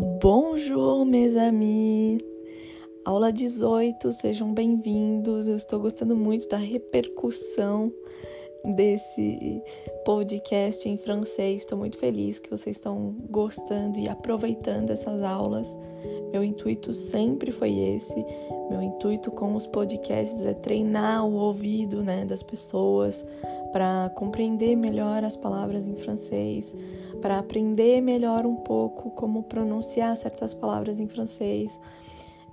Bonjour, mes amis! Aula 18, sejam bem-vindos. Eu estou gostando muito da repercussão desse podcast em francês. Estou muito feliz que vocês estão gostando e aproveitando essas aulas. Meu intuito sempre foi esse. Meu intuito com os podcasts é treinar o ouvido né, das pessoas para compreender melhor as palavras em francês, para aprender melhor um pouco como pronunciar certas palavras em francês.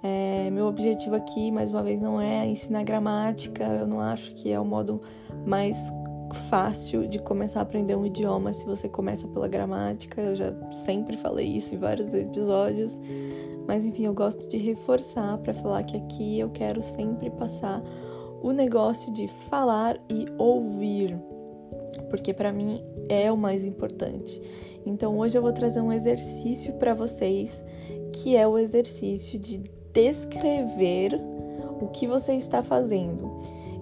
É, meu objetivo aqui, mais uma vez, não é ensinar gramática, eu não acho que é o modo mais fácil de começar a aprender um idioma se você começa pela gramática. Eu já sempre falei isso em vários episódios. Mas enfim, eu gosto de reforçar para falar que aqui eu quero sempre passar o negócio de falar e ouvir, porque para mim é o mais importante. Então hoje eu vou trazer um exercício para vocês, que é o exercício de descrever o que você está fazendo.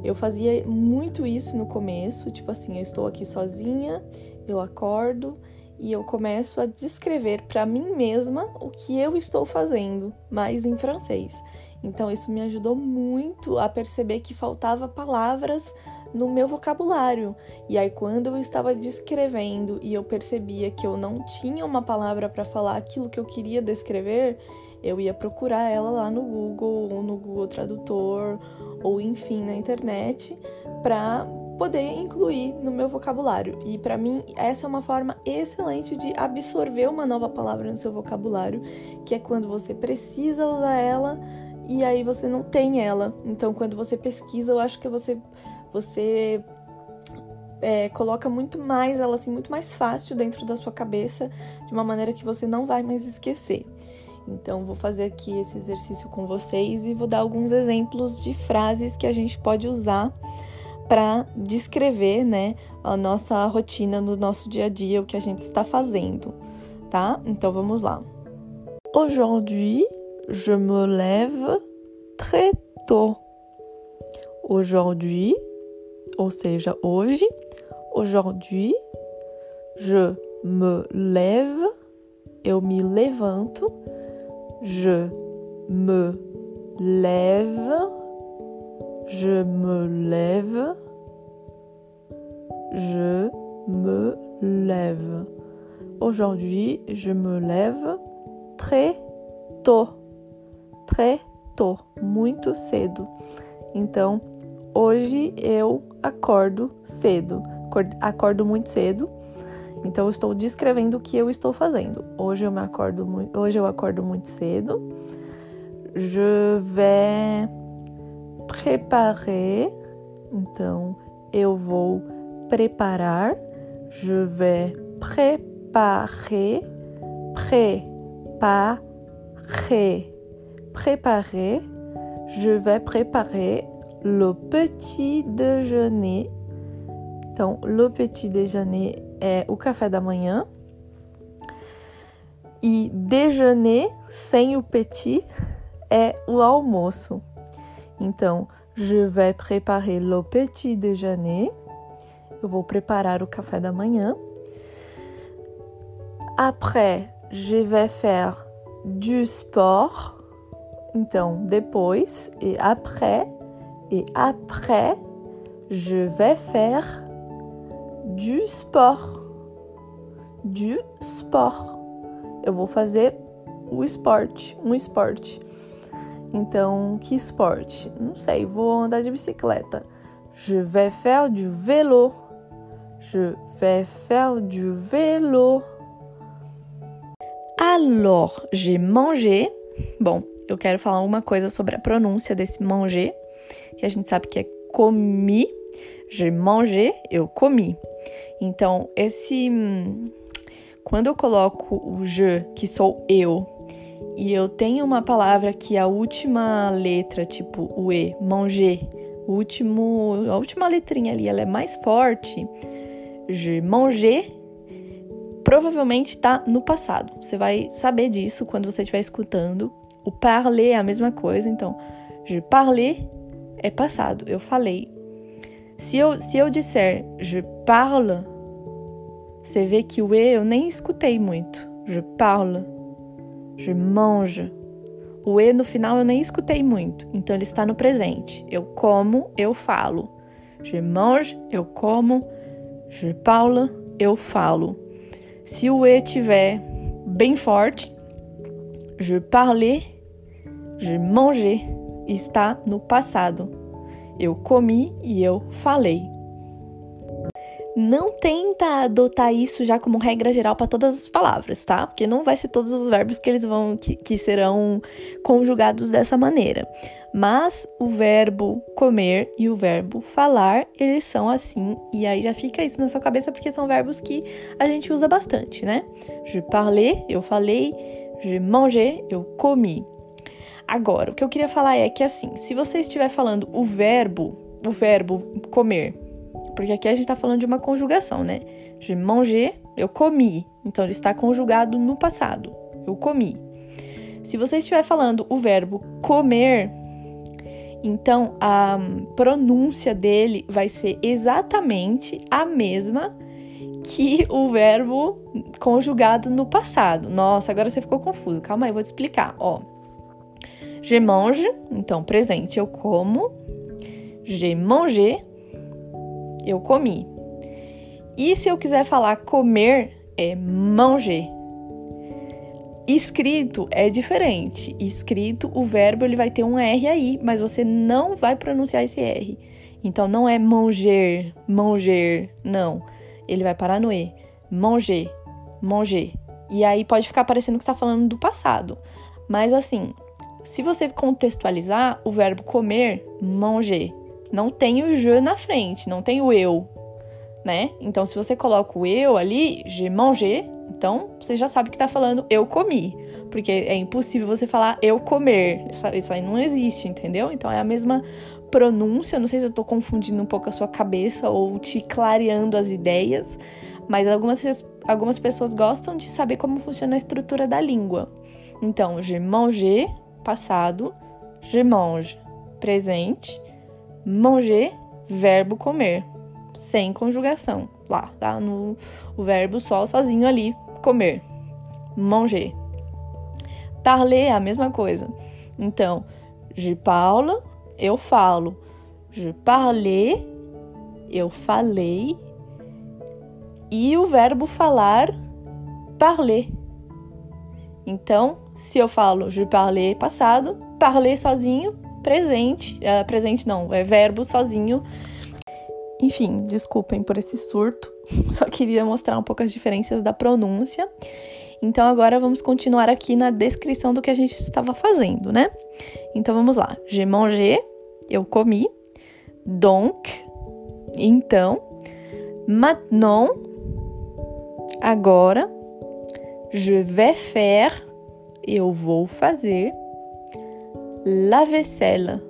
Eu fazia muito isso no começo, tipo assim, eu estou aqui sozinha, eu acordo e eu começo a descrever para mim mesma o que eu estou fazendo, mas em francês. Então isso me ajudou muito a perceber que faltava palavras no meu vocabulário. E aí quando eu estava descrevendo e eu percebia que eu não tinha uma palavra para falar aquilo que eu queria descrever, eu ia procurar ela lá no Google ou no Google Tradutor ou enfim na internet para poder incluir no meu vocabulário. E para mim, essa é uma forma excelente de absorver uma nova palavra no seu vocabulário, que é quando você precisa usar ela e aí você não tem ela. Então, quando você pesquisa, eu acho que você você é, coloca muito mais ela assim, muito mais fácil dentro da sua cabeça, de uma maneira que você não vai mais esquecer. Então, vou fazer aqui esse exercício com vocês e vou dar alguns exemplos de frases que a gente pode usar para descrever, né, a nossa rotina no nosso dia a dia, o que a gente está fazendo, tá? Então vamos lá. Aujourd'hui, je me lève très tôt. Aujourd'hui, ou seja, hoje, aujourd'hui, je me lève, eu me levanto, je me lève, je me lève, je me lève. Aujourd'hui, je me lève très tôt. Très tôt, muito cedo. Então, hoje eu acordo cedo. Acordo muito cedo. Então, eu estou descrevendo o que eu estou fazendo. Hoje eu me acordo, hoje eu acordo muito cedo. Je vais préparer. Então, eu vou preparar. Je vais préparer. Préparer. Préparer. Je vais préparer le petit déjeuner. Então, le petit déjeuner é o café da manhã. E déjeuner sem o petit é o almoço. Então, je vais préparer le petit déjeuner. Eu vou preparar o café da manhã. Après, je vais faire du sport. Então, depois e après et après, je vais faire du sport. Du sport. Eu vou fazer o esporte, um esporte. Então, que esporte? Não sei, vou andar de bicicleta. Je vais faire du vélo. Je vais faire du vélo. Alors, j'ai mangé. Bom, eu quero falar uma coisa sobre a pronúncia desse manger, que a gente sabe que é comi. J'ai mangé, eu comi. Então, esse. Quando eu coloco o je, que sou eu, e eu tenho uma palavra que a última letra, tipo o E, manger, o último, a última letrinha ali, ela é mais forte. Je manger provavelmente está no passado. Você vai saber disso quando você estiver escutando. O parler é a mesma coisa, então je parler é passado, eu falei. Se eu, se eu disser je parle, você vê que o E eu nem escutei muito. Je parle. Je mange. O E no final eu nem escutei muito, então ele está no presente. Eu como, eu falo. Je mange, eu como. Je parle, eu falo. Se o E tiver bem forte, je parlais, je mangeais, está no passado. Eu comi e eu falei. Não tenta adotar isso já como regra geral para todas as palavras, tá? Porque não vai ser todos os verbos que eles vão que, que serão conjugados dessa maneira. Mas o verbo comer e o verbo falar, eles são assim, e aí já fica isso na sua cabeça porque são verbos que a gente usa bastante, né? Je parlais, eu falei, je mangeais, eu comi. Agora, o que eu queria falar é que assim, se você estiver falando o verbo, o verbo comer, porque aqui a gente tá falando de uma conjugação, né? Je manger, eu comi. Então ele está conjugado no passado. Eu comi. Se você estiver falando o verbo comer, então a pronúncia dele vai ser exatamente a mesma que o verbo conjugado no passado. Nossa, agora você ficou confuso. Calma aí, eu vou te explicar. Ó. Je mange, então presente, eu como. Je mangé, eu comi. E se eu quiser falar comer, é manger. Escrito é diferente. Escrito, o verbo ele vai ter um R aí, mas você não vai pronunciar esse R. Então não é manger, manger, não. Ele vai parar no E. Manger, manger. E aí pode ficar parecendo que está falando do passado. Mas assim, se você contextualizar o verbo comer, manger, não tem o je na frente, não tem o eu, né? Então, se você coloca o eu ali, je manger, então você já sabe que tá falando eu comi. Porque é impossível você falar eu comer. Isso, aí não existe, entendeu? Então é a mesma pronúncia. Não sei se eu tô confundindo um pouco a sua cabeça ou te clareando as ideias, mas algumas, algumas pessoas gostam de saber como funciona a estrutura da língua. Então, je manger, passado, je mange, presente, Manger, verbo comer, sem conjugação. Lá, tá? No o verbo só, sozinho ali, comer. Manger. Parler é a mesma coisa. Então, je parle, eu falo. Je parlei, eu falei. E o verbo falar, parler. Então, se eu falo je parlei passado, parler sozinho, presente, uh, presente não, é verbo sozinho. Enfim, desculpem por esse surto, só queria mostrar um pouco as diferenças da pronúncia. Então agora vamos continuar aqui na descrição do que a gente estava fazendo, né? Então vamos lá. Je mangé, eu comi. Donc, então. Maintenant, agora. Je vais faire, eu vou fazer la vaisselle,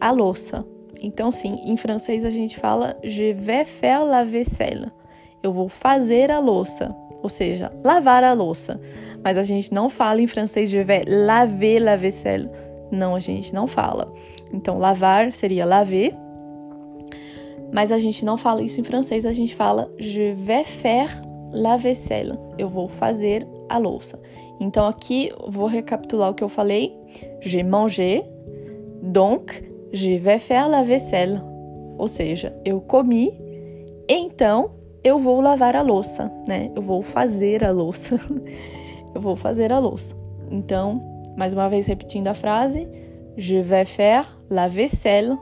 a louça. Então, sim, em francês a gente fala je vais faire la vaisselle. Eu vou fazer a louça, ou seja, lavar a louça. Mas a gente não fala em francês je vais laver la vaisselle. Não, a gente não fala. Então, lavar seria laver. Mas a gente não fala isso em francês, a gente fala je vais faire la vaisselle. Eu vou fazer a louça. Então aqui vou recapitular o que eu falei. J'ai mangé, donc je vais faire la vaisselle. Ou seja, eu comi, então eu vou lavar a louça, né? Eu vou fazer a louça. eu vou fazer a louça. Então, mais uma vez repetindo a frase: Je vais faire la vaisselle.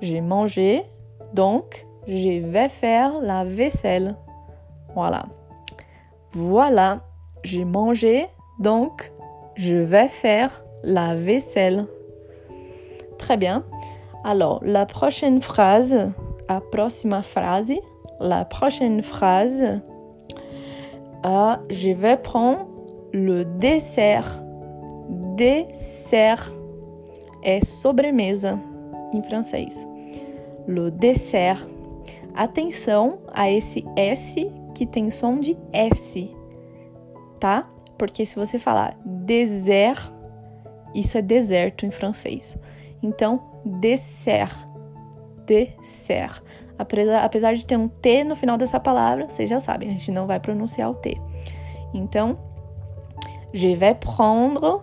J'ai mangé, donc je vais faire la vaisselle. Voilà. Voilà. J'ai mangé, donc je vais faire la vaisselle. Très bien. Alors, la prochaine phrase, la prochaine phrase, la prochaine phrase, ah, je vais prendre le dessert. Dessert é sobremesa em francês. Le dessert. Atenção a esse S que tem som de S tá? Porque se você falar désert, isso é deserto em francês. Então, dessert, dessert. Apesar, de ter um T no final dessa palavra, vocês já sabem, a gente não vai pronunciar o T. Então, Je vais prendre,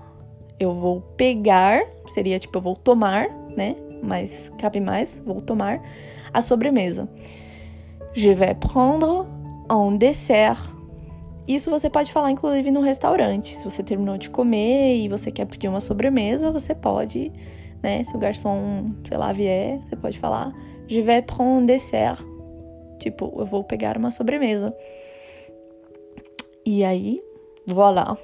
eu vou pegar, seria tipo eu vou tomar, né? Mas cabe mais, vou tomar a sobremesa. Je vais prendre un dessert. Isso você pode falar inclusive no restaurante. Se você terminou de comer e você quer pedir uma sobremesa, você pode, né? Se o garçom, sei lá, vier, você pode falar Je vais prendre dessert. Tipo, eu vou pegar uma sobremesa. E aí, voilà.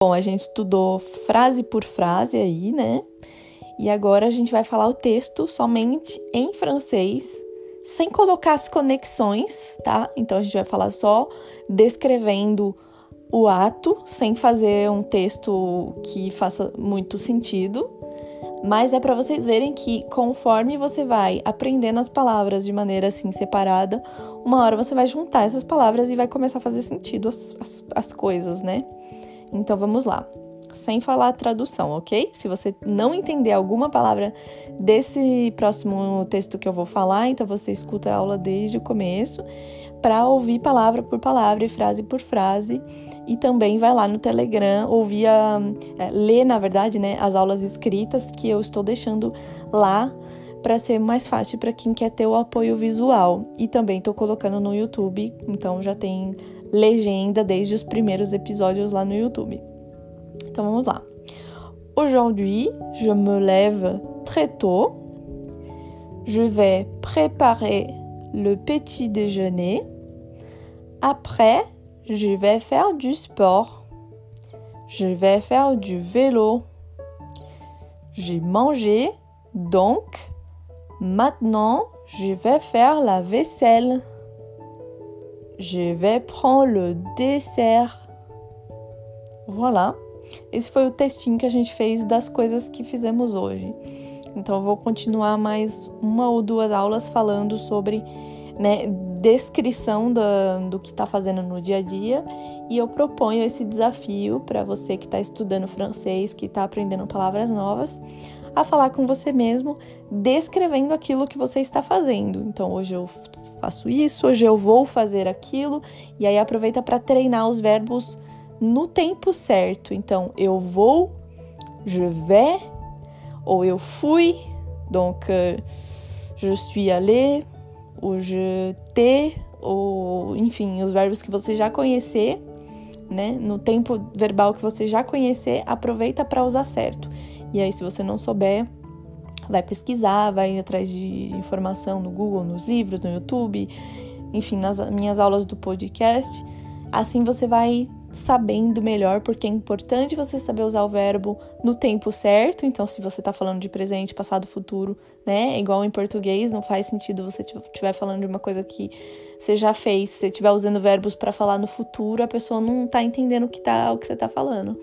Bom, a gente estudou frase por frase aí, né? E agora a gente vai falar o texto somente em francês, sem colocar as conexões, tá? Então a gente vai falar só descrevendo o ato, sem fazer um texto que faça muito sentido. Mas é para vocês verem que conforme você vai aprendendo as palavras de maneira assim separada, uma hora você vai juntar essas palavras e vai começar a fazer sentido as, as, as coisas, né? Então vamos lá sem falar a tradução, ok? Se você não entender alguma palavra desse próximo texto que eu vou falar, então você escuta a aula desde o começo para ouvir palavra por palavra e frase por frase. E também vai lá no Telegram ouvir a, é, ler, na verdade, né, as aulas escritas que eu estou deixando lá para ser mais fácil para quem quer ter o apoio visual. E também estou colocando no YouTube, então já tem legenda desde os primeiros episódios lá no YouTube. Aujourd'hui, je me lève très tôt. Je vais préparer le petit déjeuner. Après, je vais faire du sport. Je vais faire du vélo. J'ai mangé, donc maintenant je vais faire la vaisselle. Je vais prendre le dessert. Voilà. Esse foi o textinho que a gente fez das coisas que fizemos hoje. Então eu vou continuar mais uma ou duas aulas falando sobre né, descrição do, do que está fazendo no dia a dia e eu proponho esse desafio para você que está estudando francês, que está aprendendo palavras novas, a falar com você mesmo, descrevendo aquilo que você está fazendo. Então hoje eu faço isso, hoje eu vou fazer aquilo, e aí aproveita para treinar os verbos no tempo certo. Então, eu vou, je vais, ou eu fui, donc euh, je suis allé, ou je t'ai, ou enfim, os verbos que você já conhecer, né? No tempo verbal que você já conhecer, aproveita para usar certo. E aí, se você não souber, vai pesquisar, vai atrás de informação no Google, nos livros, no YouTube, enfim, nas minhas aulas do podcast. Assim você vai sabendo melhor, porque é importante você saber usar o verbo no tempo certo. Então, se você está falando de presente, passado, futuro, né? Igual em português, não faz sentido você estiver falando de uma coisa que você já fez. Se você estiver usando verbos para falar no futuro, a pessoa não está entendendo o que, tá, o que você está falando.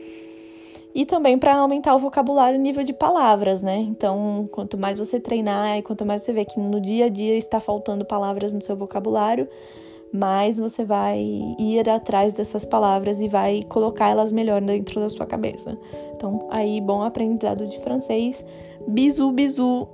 E também para aumentar o vocabulário e o nível de palavras, né? Então, quanto mais você treinar e quanto mais você vê que no dia a dia está faltando palavras no seu vocabulário, mais você vai ir atrás dessas palavras e vai colocá-las melhor dentro da sua cabeça. Então, aí, bom aprendizado de francês. Bisu, bisu!